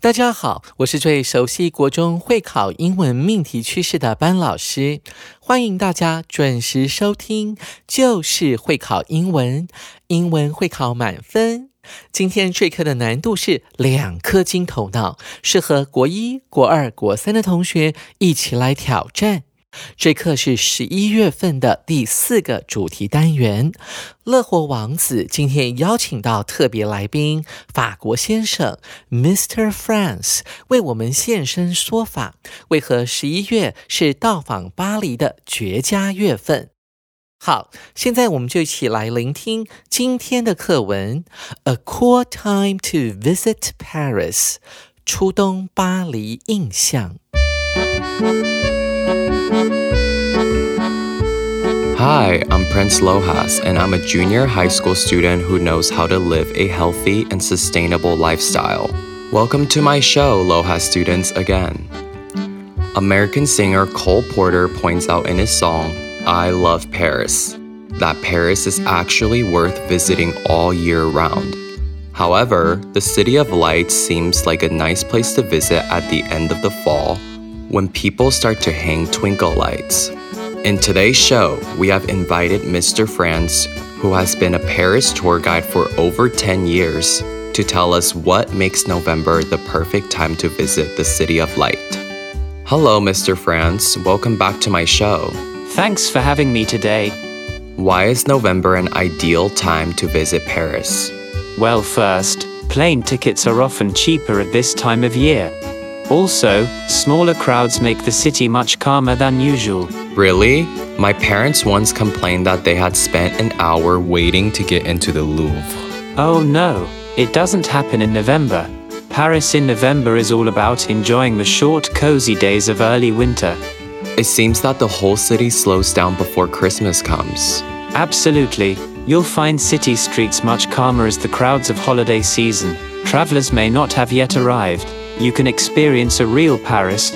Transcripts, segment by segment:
大家好，我是最熟悉国中会考英文命题趋势的班老师，欢迎大家准时收听，就是会考英文，英文会考满分。今天这课的难度是两颗金头脑，适合国一、国二、国三的同学一起来挑战。这课是十一月份的第四个主题单元。乐活王子今天邀请到特别来宾法国先生 Mr. France 为我们现身说法，为何十一月是到访巴黎的绝佳月份？好，现在我们就一起来聆听今天的课文。A cool time to visit Paris，初冬巴黎印象。Hi, I'm Prince Lojas, and I'm a junior high school student who knows how to live a healthy and sustainable lifestyle. Welcome to my show, Lojas students, again. American singer Cole Porter points out in his song, I Love Paris, that Paris is actually worth visiting all year round. However, the City of Lights seems like a nice place to visit at the end of the fall when people start to hang twinkle lights. In today's show, we have invited Mr. France, who has been a Paris tour guide for over 10 years, to tell us what makes November the perfect time to visit the City of Light. Hello, Mr. France. Welcome back to my show. Thanks for having me today. Why is November an ideal time to visit Paris? Well, first, plane tickets are often cheaper at this time of year. Also, smaller crowds make the city much calmer than usual. Really? My parents once complained that they had spent an hour waiting to get into the Louvre. Oh no, it doesn't happen in November. Paris in November is all about enjoying the short, cozy days of early winter. It seems that the whole city slows down before Christmas comes. Absolutely. You'll find city streets much calmer as the crowds of holiday season. Travelers may not have yet arrived you can experience a real Paris.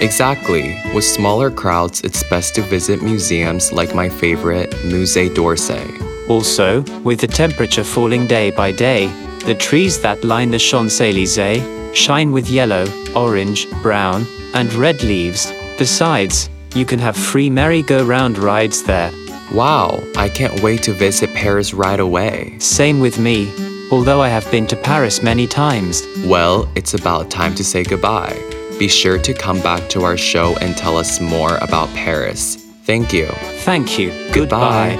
Exactly. With smaller crowds, it's best to visit museums like my favorite, Musée d'Orsay. Also, with the temperature falling day by day, the trees that line the Champs Elysees shine with yellow, orange, brown, and red leaves. Besides, you can have free merry-go-round rides there. Wow, I can't wait to visit Paris right away. Same with me although I have been to Paris many times. Well, it's about time to say goodbye. Be sure to come back to our show and tell us more about Paris. Thank you. Thank you. Goodbye.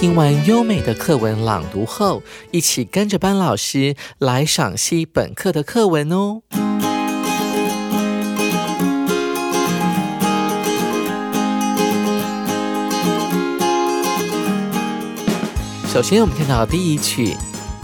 听完优美的课文朗读后，一起跟着班老师来赏析本课的课文哦。 首先，我们看到第一句，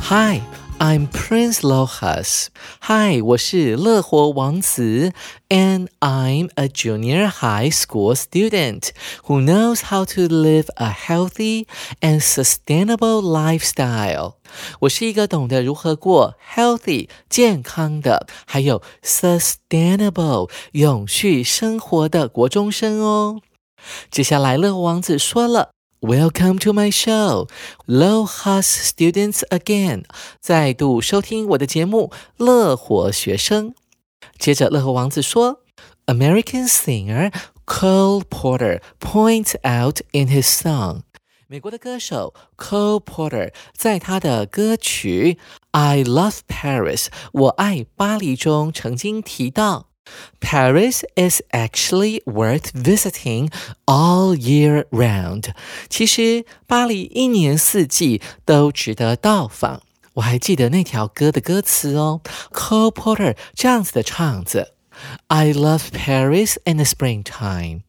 Hi。I'm Prince Lohas. Hi，我是乐活王子，and I'm a junior high school student who knows how to live a healthy and sustainable lifestyle. 我是一个懂得如何过 healthy 健康的，还有 sustainable 永续生活的国中生哦。接下来，乐活王子说了。 Welcome to my show, Low Hus students again。再度收听我的节目，乐活学生。接着，乐活王子说，American singer Cole Porter points out in his song。美国的歌手 Cole Porter 在他的歌曲《I Love Paris》我爱巴黎中曾经提到。 Paris is actually worth visiting all year round。其实巴黎一年四季都值得到访。我还记得那条歌的歌词哦，Cole Porter 这样子的唱着：“I love Paris in the springtime。”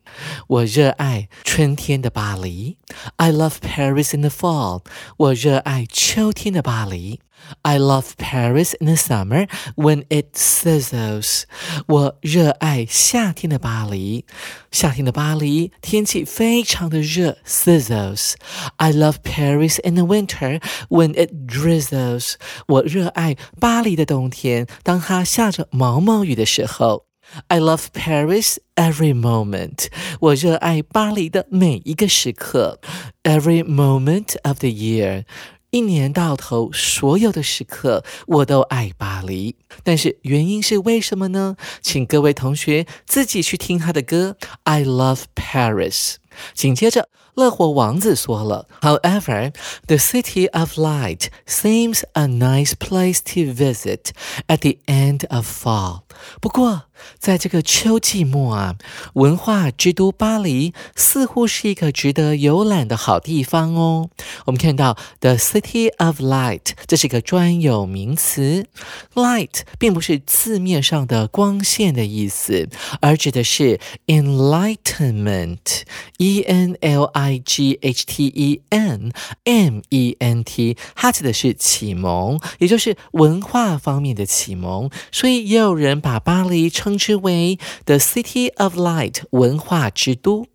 我热爱春天的巴黎。I love Paris in the fall。我热爱秋天的巴黎。 I love Paris in the summer when it sizzles。我热爱夏天的巴黎。夏天的巴黎天气非常的热，sizzles。I love Paris in the winter when it drizzles。我热爱巴黎的冬天，当它下着毛毛雨的时候。I love Paris every moment。我热爱巴黎的每一个时刻，every moment of the year。 一年到头，所有的时刻我都爱巴黎。但是原因是为什么呢？请各位同学自己去听他的歌。I love Paris。紧接着，乐活王子说了：“However, the city of light seems a nice place to visit at the end of fall。”不过，在这个秋季末啊，文化之都巴黎似乎是一个值得游览的好地方哦。我们看到 “the city of light” 这是一个专有名词，“light” 并不是字面上的光线的意思，而指的是 “enlightenment”。E N L I G H T E N M E N T，它指的是启蒙，也就是文化方面的启蒙。所以也有人把把巴黎称之为 The City of Light，文化之都。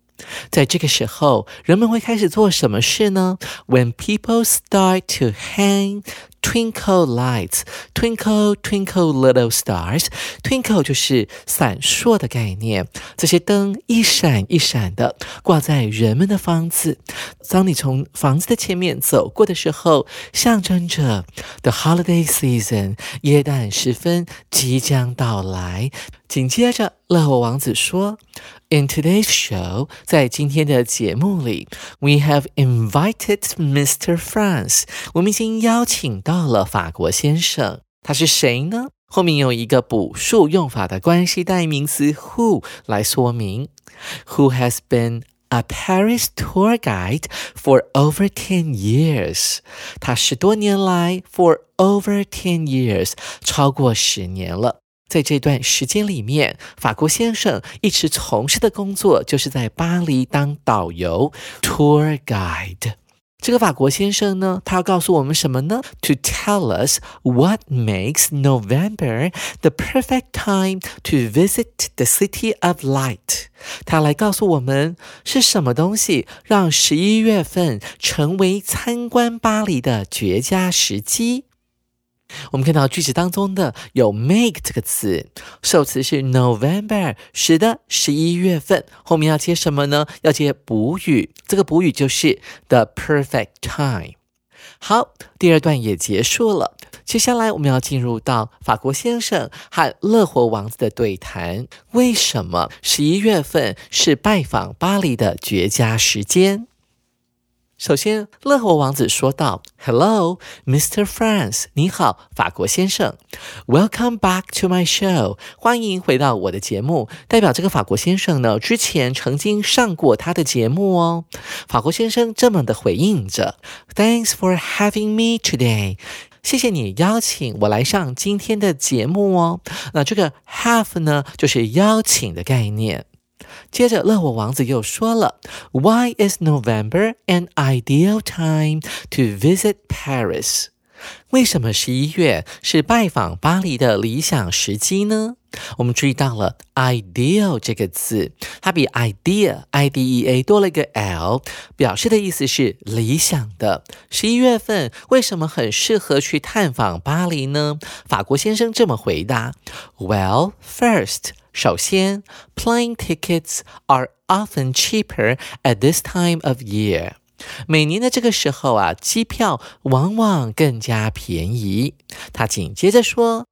在这个时候，人们会开始做什么事呢？When people start to hang twinkle lights, twinkle twinkle little stars, twinkle 就是闪烁的概念。这些灯一闪一闪的挂在人们的房子。当你从房子的前面走过的时候，象征着 the holiday season，耶诞时分即将到来。紧接着，乐活王子说：“In today's show，在今天的节目里，we have invited Mr. France。我们已经邀请到了法国先生。他是谁呢？后面有一个补数用法的关系代名词 who 来说明，who has been。” A Paris tour guide for over ten years，他十多年来 for over ten years，超过十年了。在这段时间里面，法国先生一直从事的工作就是在巴黎当导游 （tour guide）。这个法国先生呢，他要告诉我们什么呢？To tell us what makes November the perfect time to visit the city of light。他来告诉我们是什么东西让十一月份成为参观巴黎的绝佳时机。我们看到句子当中的有 make 这个词，受词是 November，使得十一月份后面要接什么呢？要接补语，这个补语就是 the perfect time。好，第二段也结束了，接下来我们要进入到法国先生和乐活王子的对谈。为什么十一月份是拜访巴黎的绝佳时间？首先，乐活王子说道：“Hello, Mr. France，你好，法国先生。Welcome back to my show，欢迎回到我的节目。代表这个法国先生呢，之前曾经上过他的节目哦。法国先生这么的回应着：Thanks for having me today，谢谢你邀请我来上今天的节目哦。那这个 have 呢，就是邀请的概念。”接着，乐活王子又说了：“Why is November an ideal time to visit Paris？” 为什么十一月是拜访巴黎的理想时机呢？我们注意到了 “ideal” 这个字，它比 “idea” i d e a 多了一个 l，表示的意思是理想的。十一月份为什么很适合去探访巴黎呢？法国先生这么回答：“Well, first。”首先，plane tickets are often cheaper at this time of year。每年的这个时候啊，机票往往更加便宜。他紧接着说。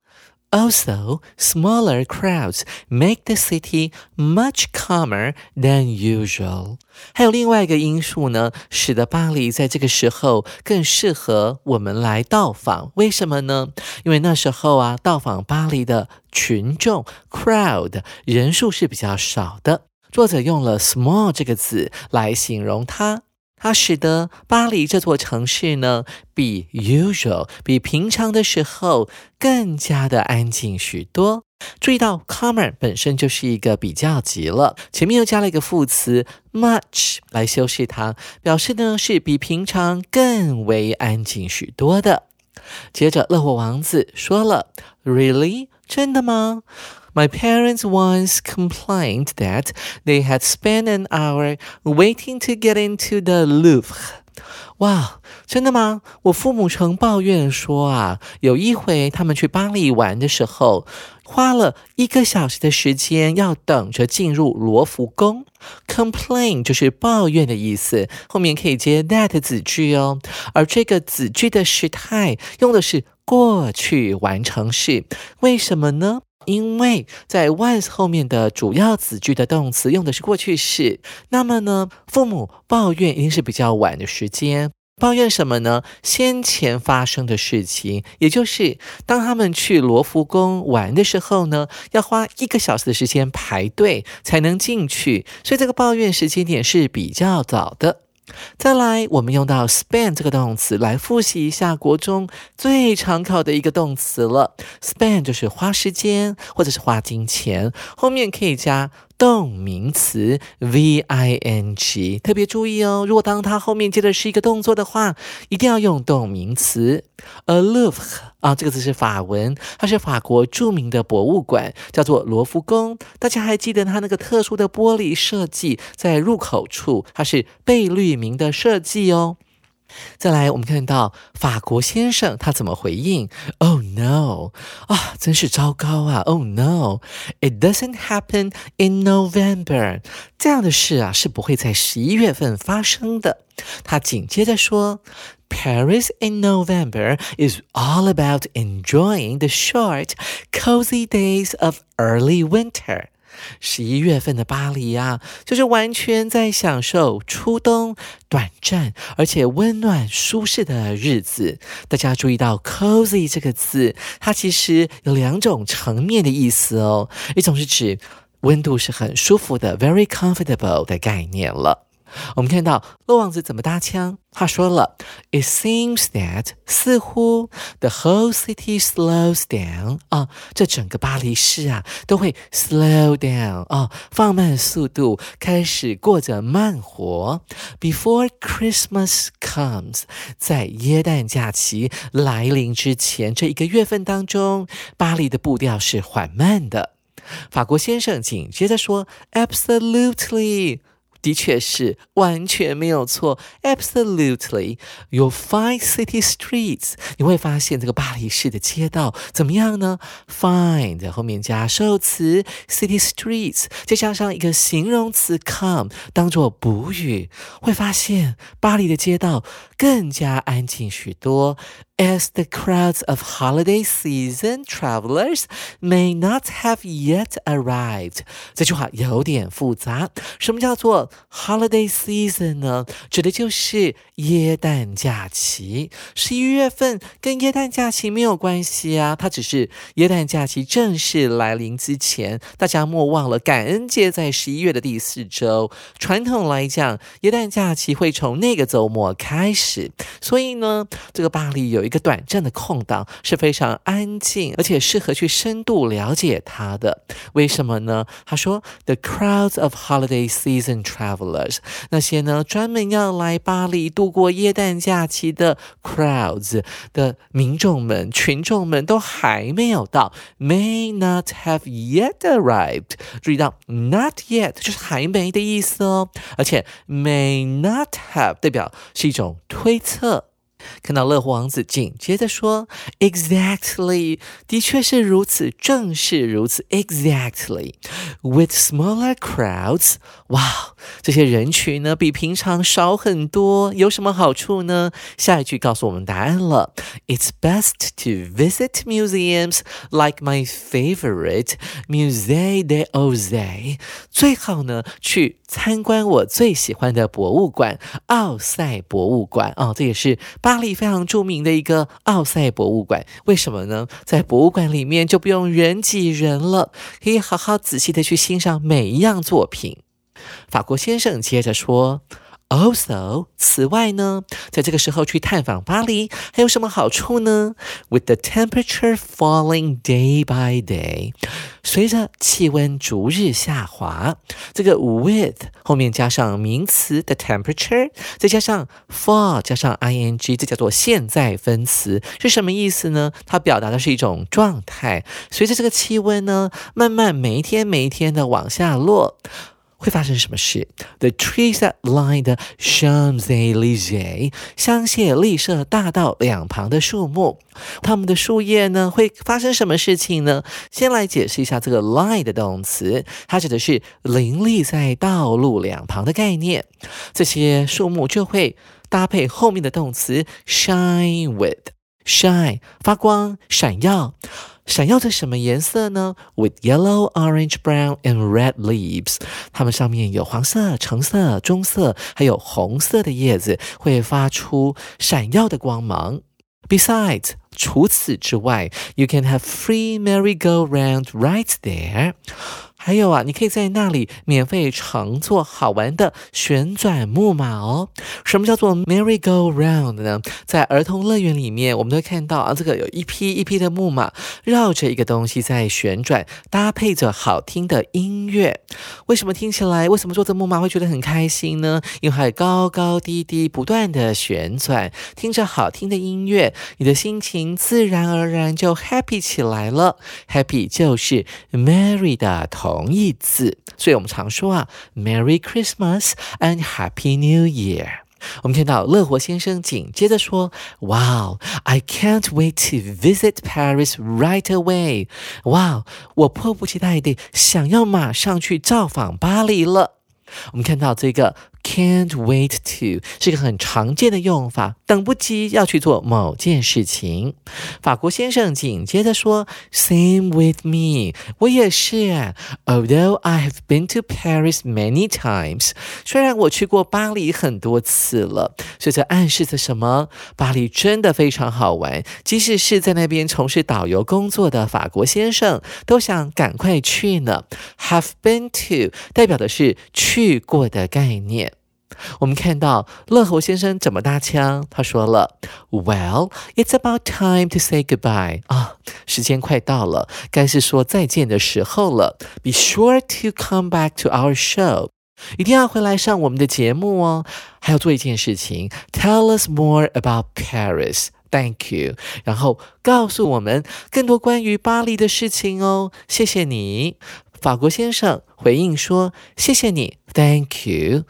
Also, smaller crowds make the city much calmer than usual. 还有另外一个因素呢，使得巴黎在这个时候更适合我们来到访。为什么呢？因为那时候啊，到访巴黎的群众 （crowd） 人数是比较少的。作者用了 “small” 这个字来形容它。它使得巴黎这座城市呢，比 usual 比平常的时候更加的安静许多。注意到 common 本身就是一个比较级了，前面又加了一个副词 much 来修饰它，表示呢是比平常更为安静许多的。接着，乐活王子说了：“Really？真的吗？My parents once complained that they had spent an hour waiting to get into the Louvre。”哇，真的吗？我父母曾抱怨说啊，有一回他们去巴黎玩的时候，花了一个小时的时间要等着进入罗浮宫。Complain 就是抱怨的意思，后面可以接 that 子句哦。而这个子句的时态用的是过去完成式，为什么呢？因为在 once 后面的主要子句的动词用的是过去式，那么呢，父母抱怨一定是比较晚的时间。抱怨什么呢？先前发生的事情，也就是当他们去罗浮宫玩的时候呢，要花一个小时的时间排队才能进去，所以这个抱怨时间点是比较早的。再来，我们用到 spend 这个动词来复习一下国中最常考的一个动词了。spend 就是花时间或者是花金钱，后面可以加。动名词 v i n g，特别注意哦。如果当它后面接的是一个动作的话，一定要用动名词。a Louvre 啊，这个字是法文，它是法国著名的博物馆，叫做罗浮宫。大家还记得它那个特殊的玻璃设计，在入口处，它是贝聿铭的设计哦。再来，我们看到法国先生他怎么回应？Oh no！啊，真是糟糕啊！Oh no！It doesn't happen in November。这样的事啊是不会在十一月份发生的。他紧接着说：“Paris in November is all about enjoying the short, cozy days of early winter。”十一月份的巴黎啊，就是完全在享受初冬短暂而且温暖舒适的日子。大家注意到 “cozy” 这个字，它其实有两种层面的意思哦。一种是指温度是很舒服的，very comfortable 的概念了。我们看到洛王子怎么搭腔？他说了：“It seems that 似乎 the whole city slows down 啊，这整个巴黎市啊都会 slow down 啊，放慢速度，开始过着慢活。Before Christmas comes，在耶诞假期来临之前这一个月份当中，巴黎的步调是缓慢的。”法国先生紧接着说：“Absolutely。”的确是完全没有错，absolutely。You'll find city streets，你会发现这个巴黎市的街道怎么样呢？Find 后面加受词 city streets，再加上一个形容词 come 当做补语，会发现巴黎的街道更加安静许多。As the crowds of holiday season travelers may not have yet arrived，这句话有点复杂。什么叫做 holiday season 呢？指的就是耶诞假期。十一月份跟耶诞假期没有关系啊，它只是耶诞假期正式来临之前。大家莫忘了，感恩节在十一月的第四周。传统来讲，耶诞假期会从那个周末开始。所以呢，这个巴黎有。一个短暂的空档是非常安静，而且适合去深度了解它的。为什么呢？他说：“The crowds of holiday season travelers，那些呢专门要来巴黎度过耶诞假期的 crowds 的民众们、群众们都还没有到，may not have yet arrived。注意到 not yet 就是还没的意思哦，而且 may not have 代表是一种推测。”看到乐活王子紧接着说：“Exactly，的确是如此，正是如此。Exactly，with smaller crowds，哇，这些人群呢比平常少很多，有什么好处呢？下一句告诉我们答案了：It's best to visit museums like my favorite Musée d'Orsay。最好呢去 参观我最喜欢的博物馆——奥赛博物馆哦，这也是。”巴黎非常著名的一个奥赛博物馆，为什么呢？在博物馆里面就不用人挤人了，可以好好仔细的去欣赏每一样作品。法国先生接着说 Also，此外呢，在这个时候去探访巴黎还有什么好处呢？With the temperature falling day by day，随着气温逐日下滑，这个 with 后面加上名词的 temperature，再加上 fall 加上 ing，这叫做现在分词，是什么意思呢？它表达的是一种状态。随着这个气温呢，慢慢每一天每一天的往下落。会发生什么事？The trees that line the Champs Elysee 香榭丽舍大道两旁的树木，它们的树叶呢，会发生什么事情呢？先来解释一下这个 line 的动词，它指的是林立在道路两旁的概念。这些树木就会搭配后面的动词 shine with，shine 发光、闪耀。闪耀着什么颜色呢？With yellow, orange, brown, and red leaves，它们上面有黄色、橙色、棕色，还有红色的叶子，会发出闪耀的光芒。Besides，除此之外，you can have free merry-go-round right there。 还有啊，你可以在那里免费乘坐好玩的旋转木马哦。什么叫做 merry go round 呢？在儿童乐园里面，我们都会看到啊，这个有一批一批的木马绕着一个东西在旋转，搭配着好听的音乐。为什么听起来？为什么坐着木马会觉得很开心呢？因为还高高低低不断的旋转，听着好听的音乐，你的心情自然而然就 happy 起来了。happy 就是 merry 的头。同义字，所以我们常说啊，Merry Christmas and Happy New Year。我们看到乐活先生紧接着说：“Wow, I can't wait to visit Paris right away。哇，我迫不及待地想要马上去造访巴黎了。”我们看到这个。Can't wait to 是个很常见的用法，等不及要去做某件事情。法国先生紧接着说：“Same with me，我也是。Although I have been to Paris many times，虽然我去过巴黎很多次了，所以这暗示着什么？巴黎真的非常好玩。即使是在那边从事导游工作的法国先生，都想赶快去呢。Have been to 代表的是去过的概念。”我们看到乐猴先生怎么搭腔？他说了：“Well, it's about time to say goodbye 啊，时间快到了，该是说再见的时候了。Be sure to come back to our show，一定要回来上我们的节目哦。还要做一件事情，Tell us more about Paris。Thank you，然后告诉我们更多关于巴黎的事情哦。谢谢你。”法国先生回应说：“谢谢你，Thank you,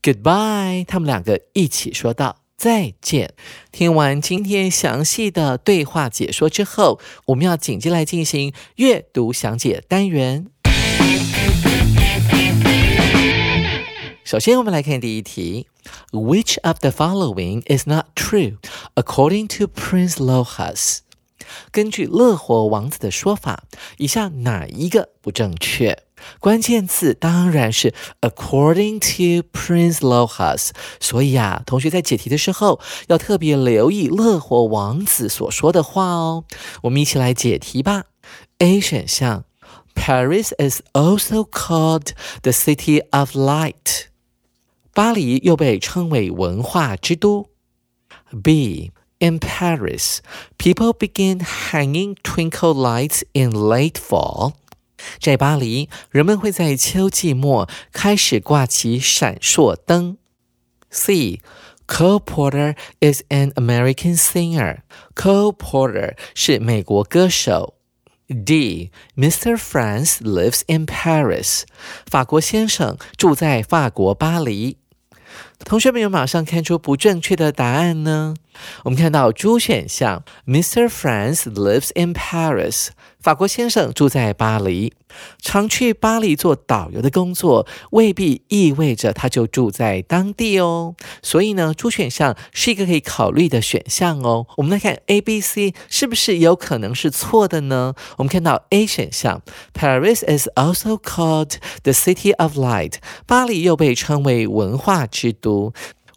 Goodbye。”他们两个一起说道：“再见。”听完今天详细的对话解说之后，我们要紧接来进行阅读详解单元。首先，我们来看第一题：Which of the following is not true according to Prince Lohas？根据乐活王子的说法，以下哪一个不正确？关键字当然是 according to Prince Lohas。所以啊，同学在解题的时候要特别留意乐活王子所说的话哦。我们一起来解题吧。A 选项，Paris is also called the city of light。巴黎又被称为文化之都。B In Paris, people begin hanging twinkle lights in late fall. 在巴黎，人们会在秋季末开始挂起闪烁灯。C. Cole Porter is an American singer. Cole Porter 是美国歌手。D. Mr. France lives in Paris. 法国先生住在法国巴黎。 同学们有马上看出不正确的答案呢？我们看到 D 选项，Mr. France lives in Paris。法国先生住在巴黎，常去巴黎做导游的工作，未必意味着他就住在当地哦。所以呢，D 选项是一个可以考虑的选项哦。我们来看 A、B、C 是不是有可能是错的呢？我们看到 A 选项，Paris is also called the city of light。巴黎又被称为文化之都。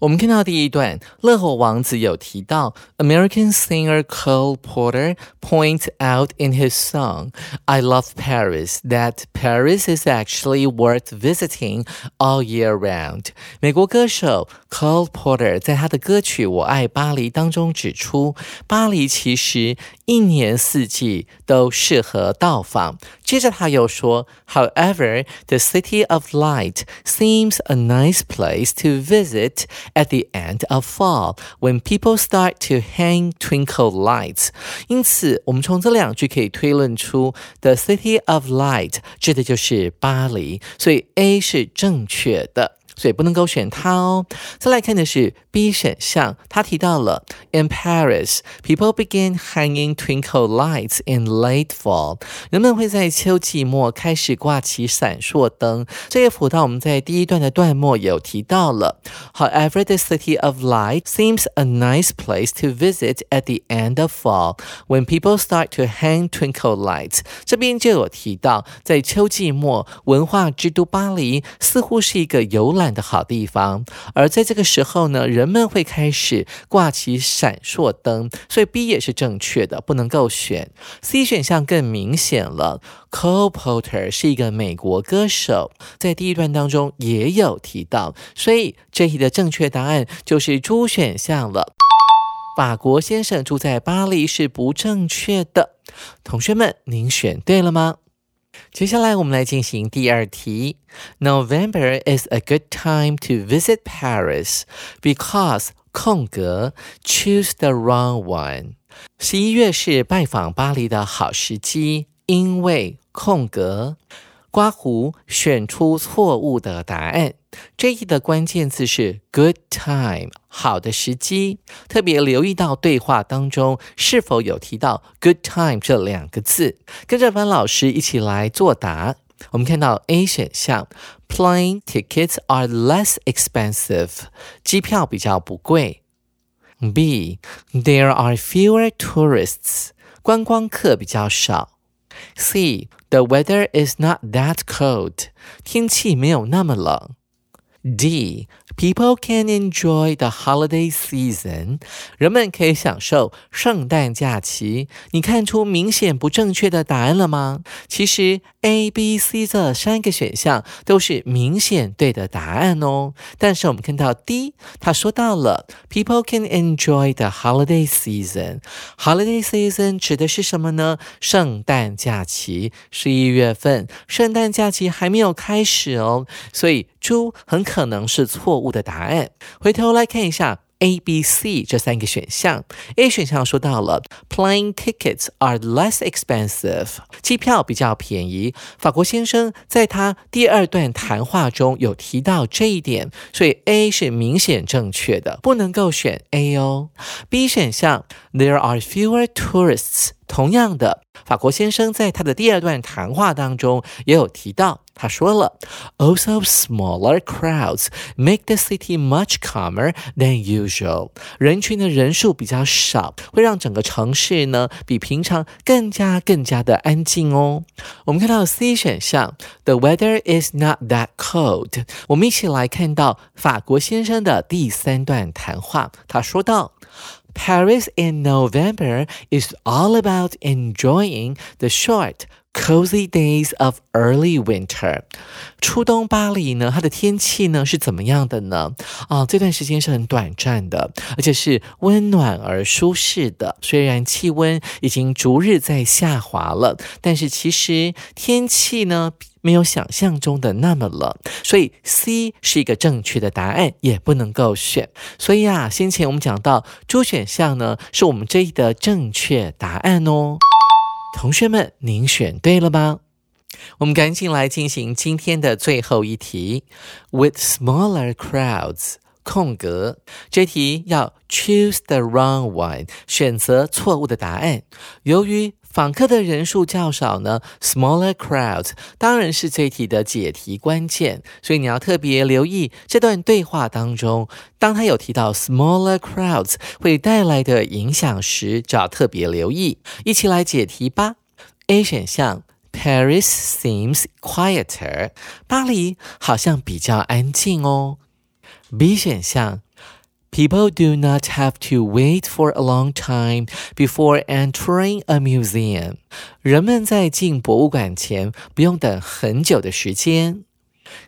我们看到第一段，乐火王子有提到，American singer Cole Porter points out in his song "I Love Paris" that Paris is actually worth visiting all year round。美国歌手 Cole Porter 在他的歌曲《我爱巴黎》当中指出，巴黎其实一年四季都适合到访。 接着他又说，However, the city of light seems a nice place to visit at the end of fall when people start to hang twinkle lights。因此，我们从这两句可以推论出，the city of light 指的就是巴黎，所以 A 是正确的。 所以不能够选它哦。再来看的是 B 选项，他提到了 In Paris, people begin hanging twinkle lights in late fall。人们会在秋季末开始挂起闪烁灯。这也符到我们在第一段的段末有提到了。However, the city of light seems a nice place to visit at the end of fall when people start to hang twinkle lights。这边就有提到，在秋季末，文化之都巴黎似乎是一个游览。 的好地方，而在这个时候呢，人们会开始挂起闪烁灯，所以 B 也是正确的，不能够选 C 选项更明显了。Cole Porter 是一个美国歌手，在第一段当中也有提到，所以这题的正确答案就是猪选项了。法国先生住在巴黎是不正确的，同学们，您选对了吗？接下来我们来进行第二题。November is a good time to visit Paris because 空格 choose the wrong one。十一月是拜访巴黎的好时机，因为空格刮胡选出错误的答案。这一的关键字是 good time， 好的时机。特别留意到对话当中是否有提到 good time 这两个字。跟着班老师一起来作答。我们看到 A 选项，plane tickets are less expensive，机票比较不贵。B，there are fewer tourists，观光客比较少。C，the weather is not that cold，天气没有那么冷。D. People can enjoy the holiday season. 人们可以享受圣诞假期。你看出明显不正确的答案了吗？其实 A、B、C 这三个选项都是明显对的答案哦。但是我们看到 D，他说到了 People can enjoy the holiday season. Holiday season 指的是什么呢？圣诞假期，十一月份，圣诞假期还没有开始哦。所以猪很可能是错误的答案。回头来看一下 A、B、C 这三个选项。A 选项说到了 plane tickets are less expensive，机票比较便宜。法国先生在他第二段谈话中有提到这一点，所以 A 是明显正确的，不能够选 A 哦。B 选项 there are fewer tourists，同样的，法国先生在他的第二段谈话当中也有提到。他说了，Also smaller crowds make the city much calmer than usual。人群的人数比较少，会让整个城市呢比平常更加更加的安静哦。我们看到 C 选项，The weather is not that cold。我们一起来看到法国先生的第三段谈话，他说道。Paris in November is all about enjoying the short Cozy days of early winter，初冬巴黎呢，它的天气呢是怎么样的呢？啊，这段时间是很短暂的，而且是温暖而舒适的。虽然气温已经逐日在下滑了，但是其实天气呢 没有想象中的那么冷，所以 C 是一个正确的答案，也不能够选。所以啊，先前我们讲到猪选项呢，是我们这一的正确答案哦。同学们，您选对了吗？我们赶紧来进行今天的最后一题。With smaller crowds，空格，这题要 choose the wrong one，选择错误的答案。由于访客的人数较少呢，smaller crowds 当然是这题的解题关键，所以你要特别留意这段对话当中，当他有提到 smaller crowds 会带来的影响时，就要特别留意。一起来解题吧。A 选项，Paris seems quieter，巴黎好像比较安静哦。B 选项 People do not have to wait for a long time before entering a museum. 人们在进博物馆前不用等很久的时间。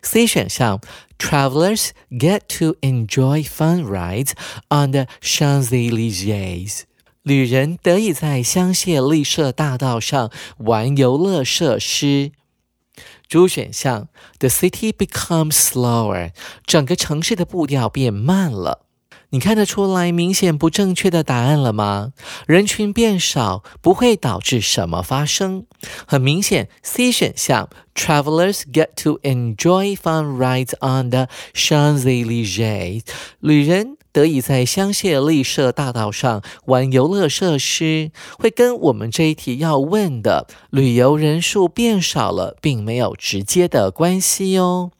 C 选项，Travelers get to enjoy fun rides on the Champs-Élysées. 旅人得以在香榭丽舍大道上玩游乐设施。主选项，The city becomes slower，整个城市的步调变慢了。你看得出来明显不正确的答案了吗？人群变少不会导致什么发生？很明显，C 选项，Travelers get to enjoy fun rides on the Champs-Élysées，旅人。得以在香榭丽舍大道上玩游乐设施，会跟我们这一题要问的旅游人数变少了，并没有直接的关系哦。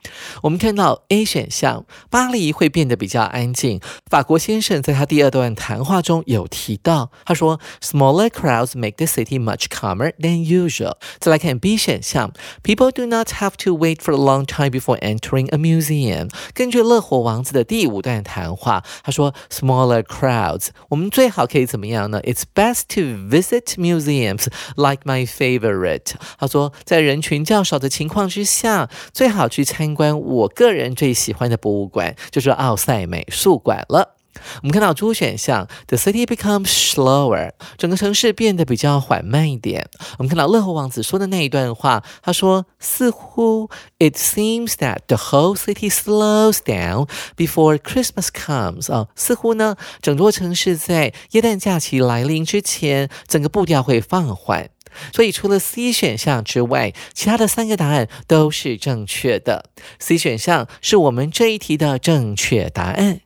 我们看到 A 选项，巴黎会变得比较安静。法国先生在他第二段谈话中有提到，他说：“Smaller crowds make the city much calmer than usual。”再来看 B 选项，“People do not have to wait for a long time before entering a museum。”根据乐活王子的第五段谈话。他说，smaller crowds，我们最好可以怎么样呢？It's best to visit museums like my favorite。他说，在人群较少的情况之下，最好去参观我个人最喜欢的博物馆，就是奥赛美术馆了。我们看到主选项，the city becomes slower，整个城市变得比较缓慢一点。我们看到乐活王子说的那一段话，他说似乎 it seems that the whole city slows down before Christmas comes 啊，似乎呢，整座城市在耶诞假期来临之前，整个步调会放缓。所以除了 C 选项之外，其他的三个答案都是正确的。C 选项是我们这一题的正确答案。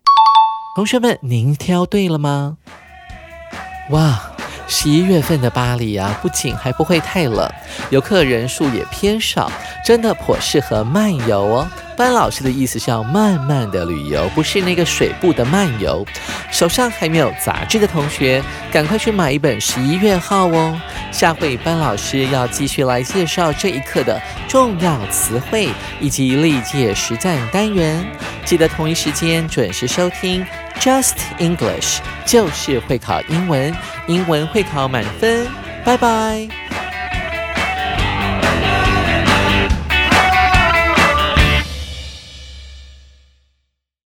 同学们，您挑对了吗？哇，十一月份的巴黎啊，不仅还不会太冷，游客人数也偏少，真的颇适合漫游哦。班老师的意思是要慢慢的旅游，不是那个水部的漫游。手上还没有杂志的同学，赶快去买一本十一月号哦。下回班老师要继续来介绍这一课的重要词汇以及历届实战单元，记得同一时间准时收听 Just English，就是会考英文，英文会考满分。拜拜。